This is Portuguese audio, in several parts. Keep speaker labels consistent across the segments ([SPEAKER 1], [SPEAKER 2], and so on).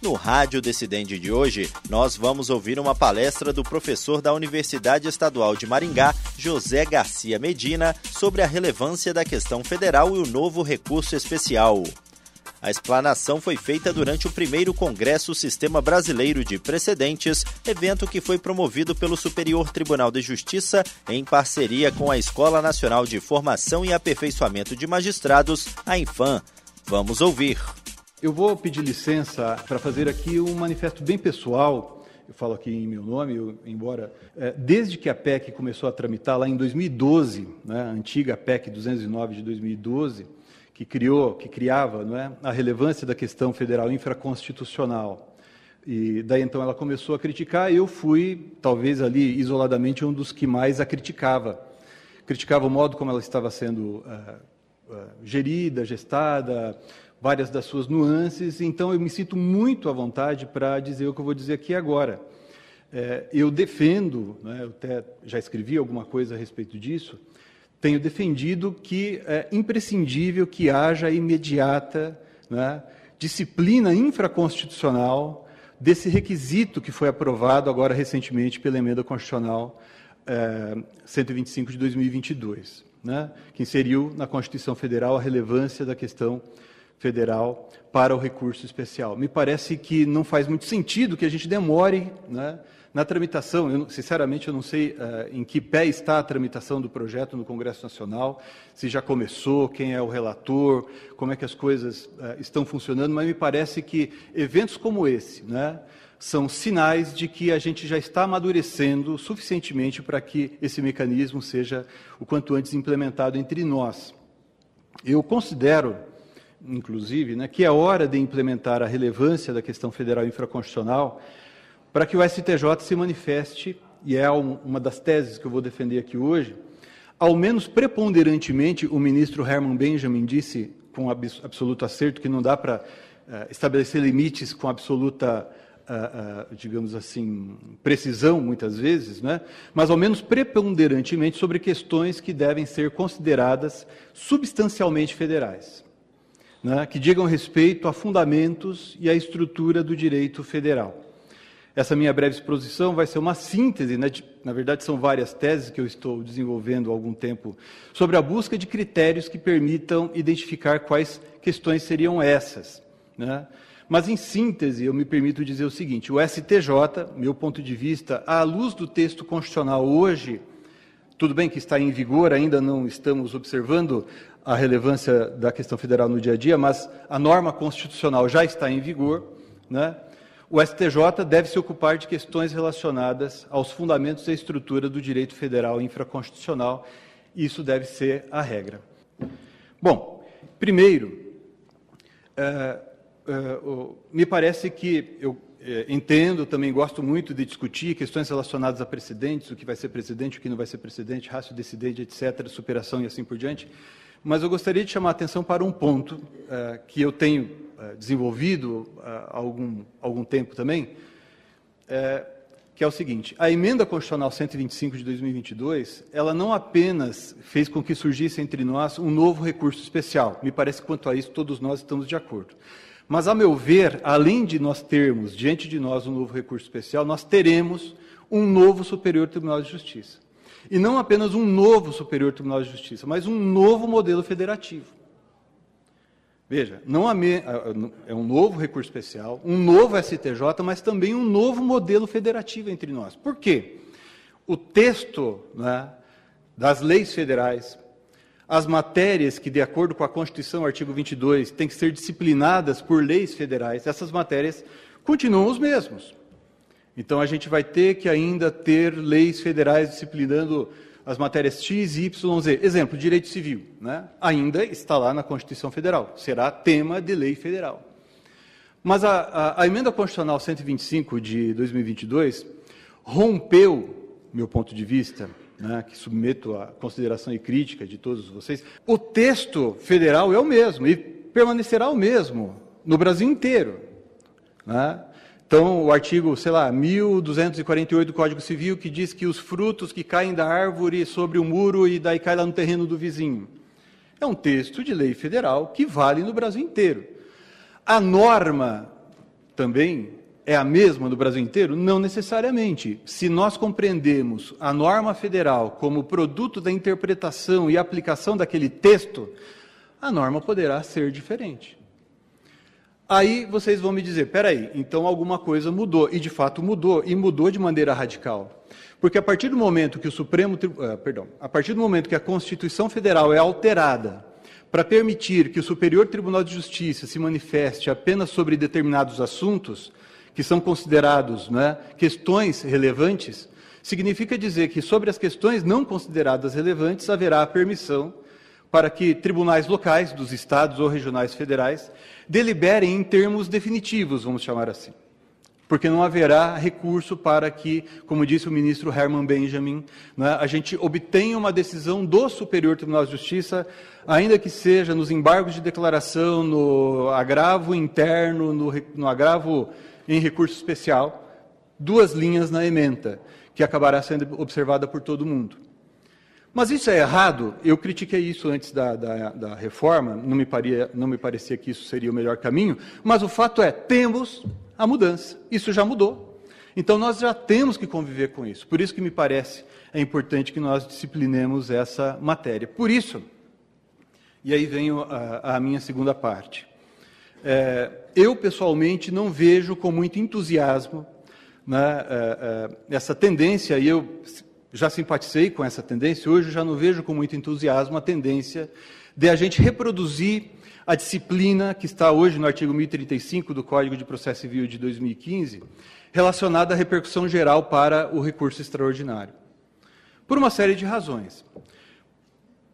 [SPEAKER 1] No Rádio Decidente de hoje, nós vamos ouvir uma palestra do professor da Universidade Estadual de Maringá, José Garcia Medina, sobre a relevância da questão federal e o novo recurso especial. A explanação foi feita durante o primeiro Congresso Sistema Brasileiro de Precedentes, evento que foi promovido pelo Superior Tribunal de Justiça em parceria com a Escola Nacional de Formação e Aperfeiçoamento de Magistrados, a Infam. Vamos ouvir.
[SPEAKER 2] Eu vou pedir licença para fazer aqui um manifesto bem pessoal. Eu falo aqui em meu nome, eu, embora é, desde que a PEC começou a tramitar lá em 2012, né, a antiga PEC 209 de 2012, que criou, que criava, não é, a relevância da questão federal infraconstitucional. E daí então ela começou a criticar. Eu fui, talvez ali isoladamente, um dos que mais a criticava. Criticava o modo como ela estava sendo uh, uh, gerida, gestada várias das suas nuances, então eu me sinto muito à vontade para dizer o que eu vou dizer aqui agora. É, eu defendo, né, eu até já escrevi alguma coisa a respeito disso, tenho defendido que é imprescindível que haja imediata né, disciplina infraconstitucional desse requisito que foi aprovado agora recentemente pela emenda constitucional é, 125 de 2022, né, que inseriu na Constituição Federal a relevância da questão federal para o recurso especial. Me parece que não faz muito sentido que a gente demore né, na tramitação. Eu, sinceramente, eu não sei uh, em que pé está a tramitação do projeto no Congresso Nacional, se já começou, quem é o relator, como é que as coisas uh, estão funcionando, mas me parece que eventos como esse né, são sinais de que a gente já está amadurecendo suficientemente para que esse mecanismo seja o quanto antes implementado entre nós. Eu considero inclusive, né, que é hora de implementar a relevância da questão federal infraconstitucional para que o STJ se manifeste, e é uma das teses que eu vou defender aqui hoje, ao menos preponderantemente, o ministro Herman Benjamin disse com absoluto acerto que não dá para uh, estabelecer limites com absoluta, uh, uh, digamos assim, precisão, muitas vezes, né? mas ao menos preponderantemente sobre questões que devem ser consideradas substancialmente federais né, que digam respeito a fundamentos e à estrutura do direito federal. Essa minha breve exposição vai ser uma síntese, né, de, na verdade são várias teses que eu estou desenvolvendo há algum tempo, sobre a busca de critérios que permitam identificar quais questões seriam essas. Né? Mas, em síntese, eu me permito dizer o seguinte: o STJ, meu ponto de vista, à luz do texto constitucional hoje, tudo bem que está em vigor, ainda não estamos observando a relevância da questão federal no dia a dia, mas a norma constitucional já está em vigor, né? O STJ deve se ocupar de questões relacionadas aos fundamentos e estrutura do direito federal infraconstitucional, isso deve ser a regra. Bom, primeiro, é, é, me parece que eu é, entendo, também gosto muito de discutir questões relacionadas a precedentes, o que vai ser precedente, o que não vai ser precedente, rácio decidente, etc., superação e assim por diante. Mas eu gostaria de chamar a atenção para um ponto uh, que eu tenho uh, desenvolvido uh, há algum, algum tempo também, que é o seguinte: a emenda constitucional 125 de 2022, ela não apenas fez com que surgisse entre nós um novo recurso especial. Me parece que quanto a isso todos nós estamos de acordo. Mas, a meu ver, além de nós termos diante de nós um novo recurso especial, nós teremos um novo Superior Tribunal de Justiça. E não apenas um novo Superior Tribunal de Justiça, mas um novo modelo federativo. Veja, não é um novo recurso especial, um novo STJ, mas também um novo modelo federativo entre nós. Por quê? O texto né, das leis federais, as matérias que, de acordo com a Constituição, artigo 22, têm que ser disciplinadas por leis federais, essas matérias continuam os mesmos. Então a gente vai ter que ainda ter leis federais disciplinando as matérias X, Y, Z. Exemplo, direito civil, né? ainda está lá na Constituição Federal, será tema de lei federal. Mas a, a, a emenda constitucional 125 de 2022 rompeu, meu ponto de vista, né, que submeto à consideração e crítica de todos vocês, o texto federal é o mesmo e permanecerá o mesmo no Brasil inteiro. Né? Então, o artigo, sei lá, 1248 do Código Civil, que diz que os frutos que caem da árvore sobre o muro e daí caem lá no terreno do vizinho. É um texto de lei federal que vale no Brasil inteiro. A norma também é a mesma no Brasil inteiro? Não necessariamente. Se nós compreendemos a norma federal como produto da interpretação e aplicação daquele texto, a norma poderá ser diferente. Aí vocês vão me dizer, peraí, então alguma coisa mudou, e de fato mudou, e mudou de maneira radical. Porque a partir do momento que o Supremo, uh, perdão, a partir do momento que a Constituição Federal é alterada para permitir que o Superior Tribunal de Justiça se manifeste apenas sobre determinados assuntos, que são considerados né, questões relevantes, significa dizer que sobre as questões não consideradas relevantes haverá a permissão para que tribunais locais dos estados ou regionais federais deliberem em termos definitivos, vamos chamar assim. Porque não haverá recurso para que, como disse o ministro Herman Benjamin, né, a gente obtenha uma decisão do Superior Tribunal de Justiça, ainda que seja nos embargos de declaração, no agravo interno, no, no agravo em recurso especial, duas linhas na ementa, que acabará sendo observada por todo mundo. Mas isso é errado? Eu critiquei isso antes da, da, da reforma, não me, paria, não me parecia que isso seria o melhor caminho, mas o fato é, temos a mudança, isso já mudou. Então nós já temos que conviver com isso. Por isso que me parece é importante que nós disciplinemos essa matéria. Por isso, e aí vem a, a minha segunda parte. É, eu, pessoalmente, não vejo com muito entusiasmo né, é, é, essa tendência, e eu já simpatizei com essa tendência, hoje já não vejo com muito entusiasmo a tendência de a gente reproduzir a disciplina que está hoje no artigo 1035 do Código de Processo Civil de 2015, relacionada à repercussão geral para o recurso extraordinário. Por uma série de razões.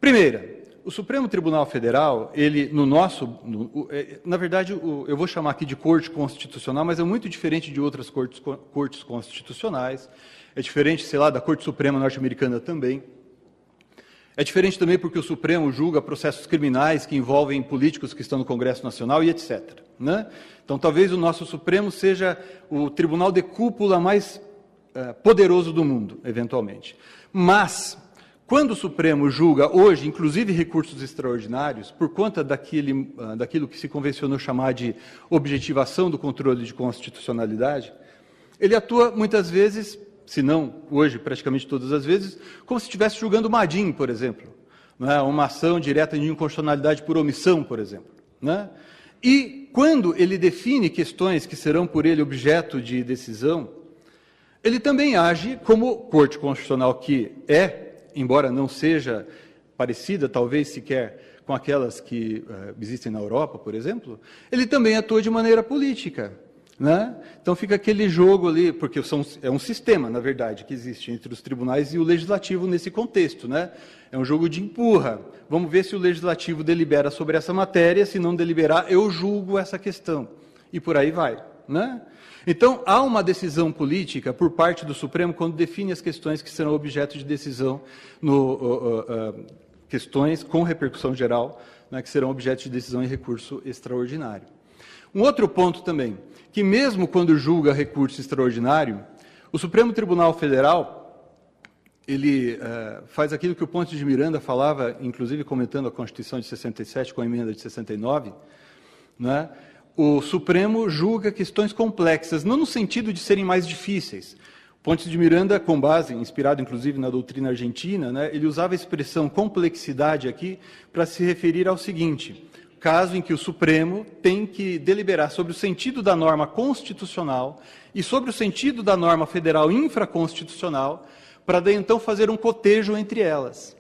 [SPEAKER 2] Primeira, o Supremo Tribunal Federal, ele, no nosso, no, é, na verdade, o, eu vou chamar aqui de corte constitucional, mas é muito diferente de outras cortes, cortes constitucionais, é diferente, sei lá, da Corte Suprema norte-americana também. É diferente também porque o Supremo julga processos criminais que envolvem políticos que estão no Congresso Nacional e etc. Né? Então, talvez o nosso Supremo seja o tribunal de cúpula mais uh, poderoso do mundo, eventualmente. Mas quando o Supremo julga hoje, inclusive recursos extraordinários, por conta daquele, ah, daquilo que se convencionou chamar de objetivação do controle de constitucionalidade, ele atua muitas vezes, se não hoje praticamente todas as vezes, como se estivesse julgando uma ADIM, por exemplo, né? uma ação direta de inconstitucionalidade por omissão, por exemplo. Né? E quando ele define questões que serão por ele objeto de decisão, ele também age como corte constitucional que é, embora não seja parecida, talvez sequer, com aquelas que uh, existem na Europa, por exemplo, ele também atua de maneira política. Né? Então fica aquele jogo ali, porque são, é um sistema, na verdade, que existe entre os tribunais e o legislativo nesse contexto. Né? É um jogo de empurra. Vamos ver se o legislativo delibera sobre essa matéria, se não deliberar, eu julgo essa questão. E por aí vai. Né? Então, há uma decisão política por parte do Supremo quando define as questões que serão objeto de decisão, no, uh, uh, questões com repercussão geral, né, que serão objeto de decisão em recurso extraordinário. Um outro ponto também, que mesmo quando julga recurso extraordinário, o Supremo Tribunal Federal ele uh, faz aquilo que o Ponte de Miranda falava, inclusive comentando a Constituição de 67 com a emenda de 69, né? O Supremo julga questões complexas, não no sentido de serem mais difíceis. Pontes de Miranda, com base, inspirado inclusive na doutrina argentina, né, ele usava a expressão complexidade aqui para se referir ao seguinte: caso em que o Supremo tem que deliberar sobre o sentido da norma constitucional e sobre o sentido da norma federal infraconstitucional, para então fazer um cotejo entre elas.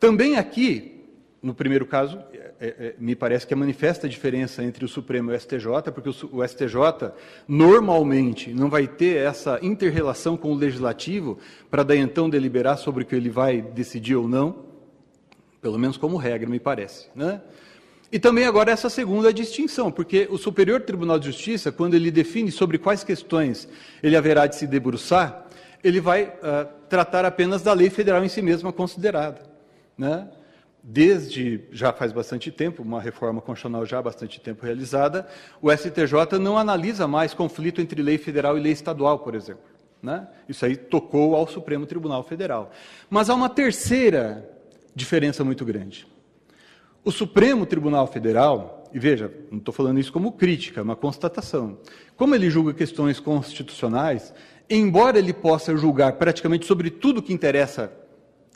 [SPEAKER 2] Também aqui, no primeiro caso, é, me parece que é manifesta a diferença entre o Supremo e o STJ, porque o, o STJ normalmente não vai ter essa interrelação com o Legislativo para daí então deliberar sobre o que ele vai decidir ou não, pelo menos como regra, me parece. Né? E também agora essa segunda distinção, porque o Superior Tribunal de Justiça, quando ele define sobre quais questões ele haverá de se debruçar, ele vai uh, tratar apenas da lei federal em si mesma considerada. Né? Desde já faz bastante tempo, uma reforma constitucional já há bastante tempo realizada, o STJ não analisa mais conflito entre lei federal e lei estadual, por exemplo. Né? Isso aí tocou ao Supremo Tribunal Federal. Mas há uma terceira diferença muito grande. O Supremo Tribunal Federal, e veja, não estou falando isso como crítica, é uma constatação. Como ele julga questões constitucionais, embora ele possa julgar praticamente sobre tudo que interessa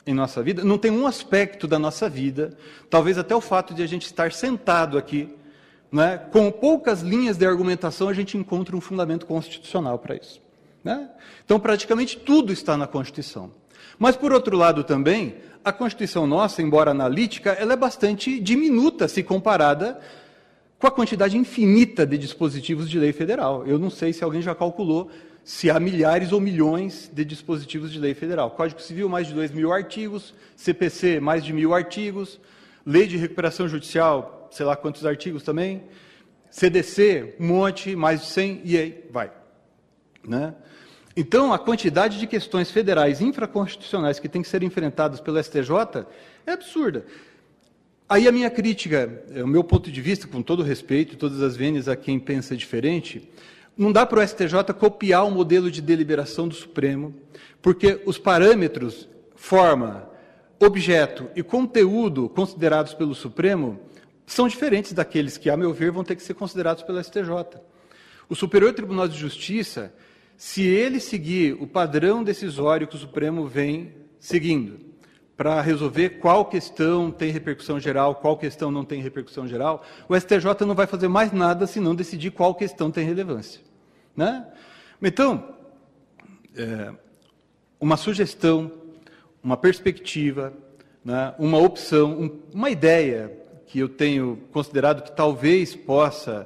[SPEAKER 2] em nossa vida, não tem um aspecto da nossa vida, talvez até o fato de a gente estar sentado aqui, né, com poucas linhas de argumentação, a gente encontra um fundamento constitucional para isso. Né? Então, praticamente tudo está na Constituição. Mas, por outro lado, também, a Constituição nossa, embora analítica, ela é bastante diminuta se comparada com a quantidade infinita de dispositivos de lei federal. Eu não sei se alguém já calculou se há milhares ou milhões de dispositivos de lei federal. Código Civil, mais de 2 mil artigos, CPC, mais de mil artigos, Lei de Recuperação Judicial, sei lá quantos artigos também, CDC, um monte, mais de 100, e aí vai. Né? Então, a quantidade de questões federais infraconstitucionais que têm que ser enfrentadas pelo STJ é absurda. Aí a minha crítica, o meu ponto de vista, com todo respeito, todas as vênias a quem pensa diferente, não dá para o STJ copiar o modelo de deliberação do Supremo, porque os parâmetros, forma, objeto e conteúdo considerados pelo Supremo são diferentes daqueles que, a meu ver, vão ter que ser considerados pelo STJ. O Superior Tribunal de Justiça se ele seguir o padrão decisório que o Supremo vem seguindo, para resolver qual questão tem repercussão geral, qual questão não tem repercussão geral, o STJ não vai fazer mais nada senão decidir qual questão tem relevância. Né? Então, é, uma sugestão, uma perspectiva, né, uma opção, um, uma ideia que eu tenho considerado que talvez possa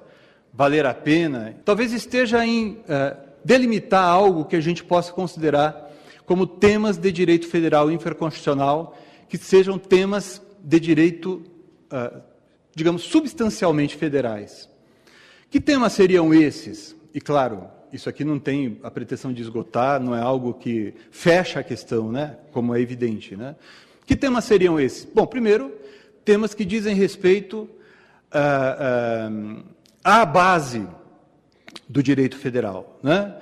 [SPEAKER 2] valer a pena, talvez esteja em. É, delimitar algo que a gente possa considerar como temas de direito federal infraconstitucional, que sejam temas de direito, uh, digamos, substancialmente federais. Que temas seriam esses? E claro, isso aqui não tem a pretensão de esgotar, não é algo que fecha a questão, né? como é evidente. Né? Que temas seriam esses? Bom, primeiro, temas que dizem respeito uh, uh, à base do direito federal. Né?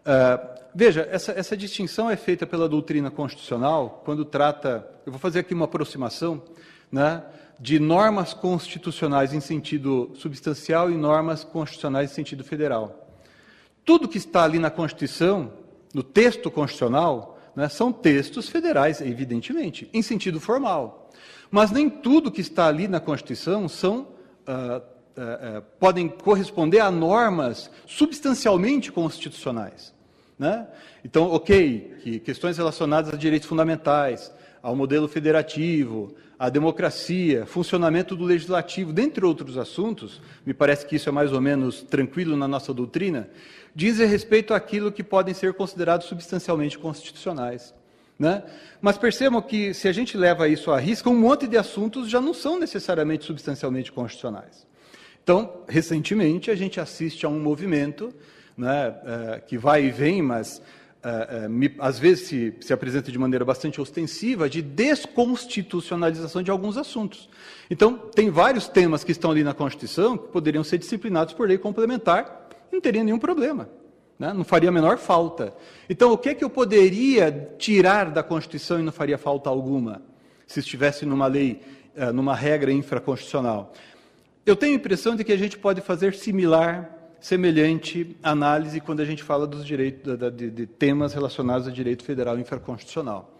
[SPEAKER 2] Uh, veja, essa, essa, distinção é feita pela doutrina constitucional quando trata, eu vou fazer aqui uma aproximação, né, de normas constitucionais em sentido substancial e normas constitucionais em sentido federal. Tudo que está ali na Constituição, no texto constitucional, né, são textos federais, evidentemente, em sentido formal. Mas nem tudo que está ali na Constituição são uh, uh, podem corresponder a normas substancialmente constitucionais. Né? Então, ok, que questões relacionadas a direitos fundamentais, ao modelo federativo, à democracia, funcionamento do legislativo, dentre outros assuntos, me parece que isso é mais ou menos tranquilo na nossa doutrina, dizem respeito àquilo que podem ser considerados substancialmente constitucionais. Né? Mas percebam que, se a gente leva isso à risca, um monte de assuntos já não são necessariamente substancialmente constitucionais. Então, recentemente, a gente assiste a um movimento né, é, que vai e vem, mas me, às vezes se, se, apresenta de maneira bastante ostensiva, de desconstitucionalização de alguns assuntos. Então, tem vários temas que estão ali na Constituição que poderiam ser disciplinados por lei complementar, não teria nenhum problema. Né? Não faria a menor falta. Então, o que é que eu poderia tirar da Constituição e não faria falta alguma, se estivesse numa lei, numa regra infraconstitucional? Eu tenho a impressão de que a gente pode fazer similar, semelhante análise quando a gente fala dos direitos, de, de temas relacionados a direito federal infraconstitucional.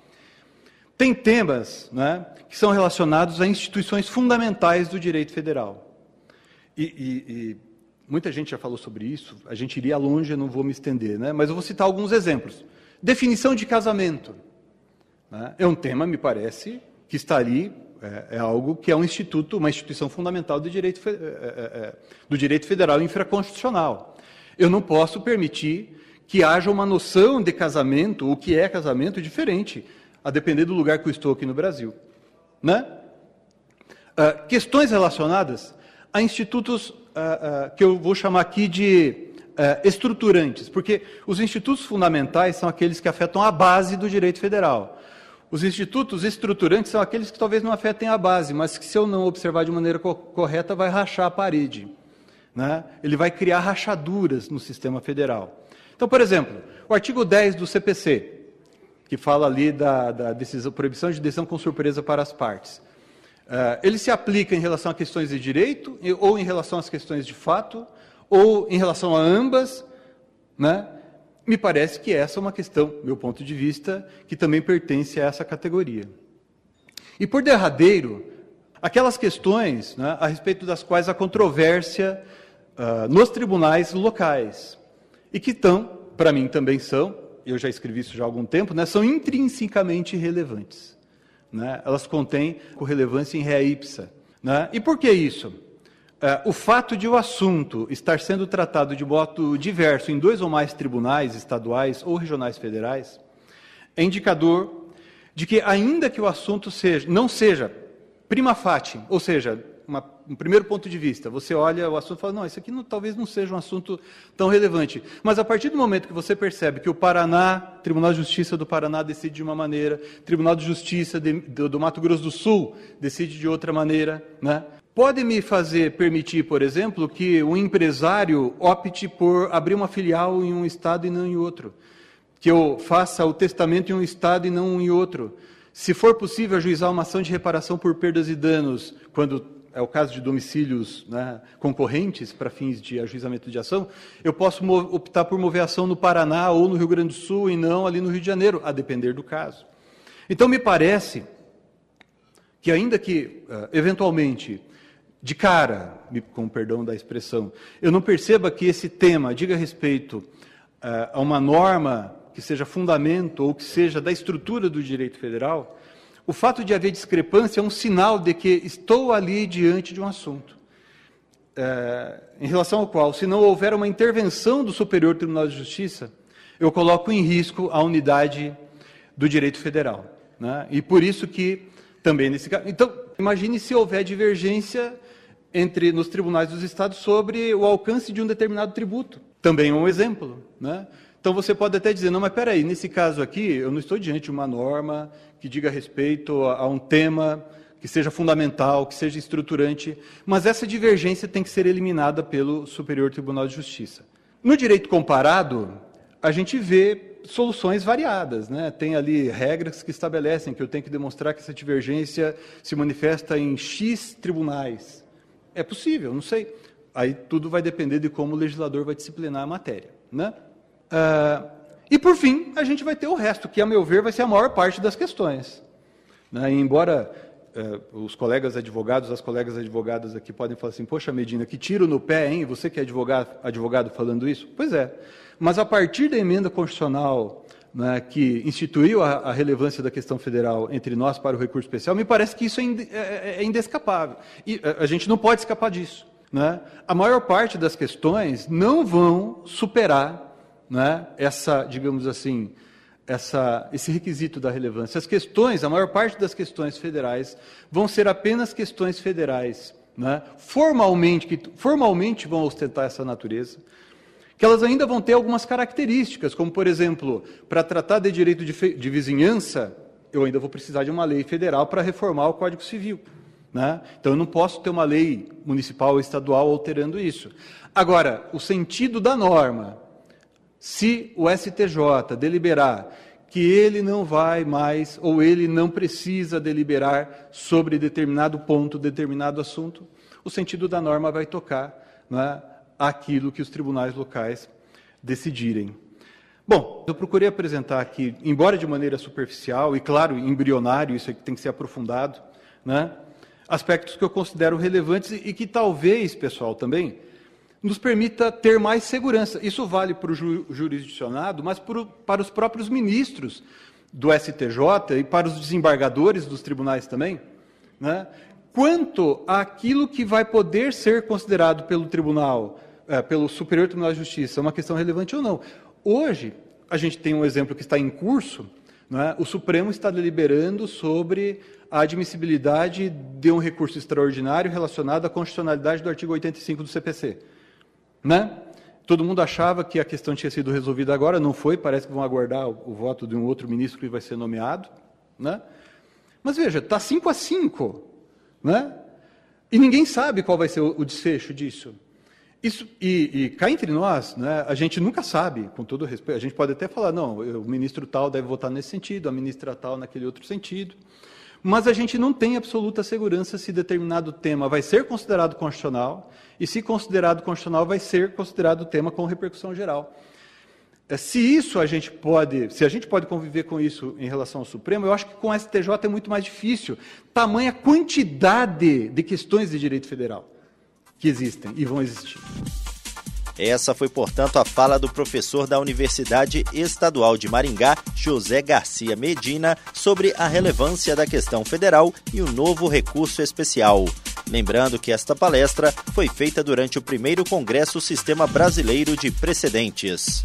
[SPEAKER 2] Tem temas né, que são relacionados a instituições fundamentais do direito federal. E, e, e, muita gente já falou sobre isso, a gente iria longe, eu não vou me estender, né, mas eu vou citar alguns exemplos. Definição de casamento. Né, é um tema, me parece, que está ali é, é, algo que é um instituto, uma instituição fundamental do direito, é, é, é, do direito federal infraconstitucional. Eu não posso permitir que haja uma noção de casamento, o que é casamento, diferente, a depender do lugar que eu estou aqui no Brasil. Né? Uh, questões relacionadas a institutos uh, uh, que eu vou chamar aqui de estruturantes, porque os institutos fundamentais são aqueles que afetam a base do direito federal. Os institutos estruturantes são aqueles que talvez não afetem a base, mas que, se eu não observar de maneira co correta, vai rachar a parede. Né? Ele vai criar rachaduras no sistema federal. Então, por exemplo, o artigo 10 do CPC, que fala ali da, da decisão, proibição de decisão com surpresa para as partes. Uh, ele se aplica em relação a questões de direito, ou em relação às questões de fato, ou em relação a ambas, né? Me parece que essa é uma questão, meu ponto de vista, que também pertence a essa categoria. E por derradeiro, aquelas questões né, a respeito das quais a controvérsia uh, nos tribunais locais, e que estão, para mim também são, eu já escrevi isso já há algum tempo, né, são intrinsecamente relevantes. Né? Elas contêm relevância em rea ipsa. Né? E por que isso? É, o fato de o assunto estar sendo tratado de modo diverso em dois ou mais tribunais estaduais ou regionais federais é indicador de que, ainda que o assunto seja, não seja prima facie, ou seja, uma, um primeiro ponto de vista, você olha o assunto e fala, não, isso aqui não, talvez não seja um assunto tão relevante. Mas a partir do momento que você percebe que o Paraná, Tribunal de Justiça do Paraná decide de uma maneira, Tribunal de Justiça de, do, do Mato Grosso do Sul decide de outra maneira, né? Pode me fazer permitir, por exemplo, que um empresário opte por abrir uma filial em um estado e não em outro. Que eu faça o testamento em um estado e não em outro. Se for possível ajuizar uma ação de reparação por perdas e danos, quando é o caso de domicílios né, concorrentes para fins de ajuizamento de ação, eu posso optar por mover ação no Paraná ou no Rio Grande do Sul e não ali no Rio de Janeiro, a depender do caso. Então, me parece que, ainda que, uh, eventualmente, de cara, com perdão da expressão, eu não perceba que esse tema diga respeito uh, a uma norma que seja fundamento ou que seja da estrutura do direito federal, o fato de haver discrepância é um sinal de que estou ali diante de um assunto, é, em relação ao qual, se não houver uma intervenção do Superior Tribunal de Justiça, eu coloco em risco a unidade do direito federal. Né? E por isso que também nesse caso. Então, imagine se houver divergência entre nos tribunais dos estados sobre o alcance de um determinado tributo. Também é um exemplo. Né? Então você pode até dizer, não, mas peraí, nesse caso aqui, eu não estou diante de uma norma que diga respeito a, a um tema que seja fundamental, que seja estruturante, mas essa divergência tem que ser eliminada pelo Superior Tribunal de Justiça. No direito comparado, a gente vê soluções variadas. Né? Tem ali regras que estabelecem que eu tenho que demonstrar que essa divergência se manifesta em X tribunais. É possível, não sei. Aí tudo vai depender de como o legislador vai disciplinar a matéria. Né? Uh, e, por fim, a gente vai ter o resto, que, a meu ver, vai ser a maior parte das questões. Né? embora uh, os colegas advogados, as colegas advogadas aqui podem falar assim, poxa, Medina, que tiro no pé, hein? Você que é advogado, advogado falando isso? Pois é. Mas, a partir da emenda constitucional né, que instituiu a, a, relevância da questão federal entre nós para o recurso especial, me parece que isso é, ind, é, é indescapável. E a, a gente não pode escapar disso. Né? A maior parte das questões não vão superar né, essa, digamos assim, essa, esse requisito da relevância. As questões, a maior parte das questões federais, vão ser apenas questões federais, né, formalmente, que formalmente vão ostentar essa natureza, que elas ainda vão ter algumas características, como, por exemplo, para tratar de direito de, de vizinhança, eu ainda vou precisar de uma lei federal para reformar o Código Civil. Né? Então, eu não posso ter uma lei municipal ou estadual alterando isso. Agora, o sentido da norma, se o STJ deliberar que ele não vai mais ou ele não precisa deliberar sobre determinado ponto, determinado assunto, o sentido da norma vai tocar né, aquilo que os tribunais locais decidirem. Bom, eu procurei apresentar aqui, embora de maneira superficial e, claro, embrionário, isso aqui tem que ser aprofundado, né, aspectos que eu considero relevantes e que talvez, pessoal, também nos permita ter mais segurança. Isso vale para o ju jurisdicionado, mas para, para os próprios ministros do STJ e para os desembargadores dos tribunais também, né? quanto àquilo que vai poder ser considerado pelo tribunal, é, pelo Superior Tribunal de Justiça, uma questão relevante ou não. Hoje, a gente tem um exemplo que está em curso, né? o Supremo está deliberando sobre a admissibilidade de um recurso extraordinário relacionado à constitucionalidade do artigo 85 do CPC. Né? Todo mundo achava que a questão tinha sido resolvida agora, não foi, parece que vão aguardar o, o voto de um outro ministro que vai ser nomeado. Né? Mas veja, está 5 a 5. Né? E ninguém sabe qual vai ser o, o desfecho disso. Isso, e, e cá entre nós, né, a gente nunca sabe, com todo respeito, a gente pode até falar, não, o ministro tal deve votar nesse sentido, a ministra tal naquele outro sentido, mas a gente não tem absoluta segurança se determinado tema vai ser considerado constitucional e, se considerado constitucional, vai ser considerado tema com repercussão geral. É, se isso a gente pode, se a gente pode conviver com isso em relação ao Supremo, eu acho que com o STJ é muito mais difícil. Tamanha quantidade de questões de direito federal que existem e vão existir.
[SPEAKER 1] Essa foi, portanto, a fala do professor da Universidade Estadual de Maringá, José Garcia Medina, sobre a relevância da questão federal e o novo recurso especial. Lembrando que esta palestra foi feita durante o primeiro Congresso Sistema Brasileiro de Precedentes.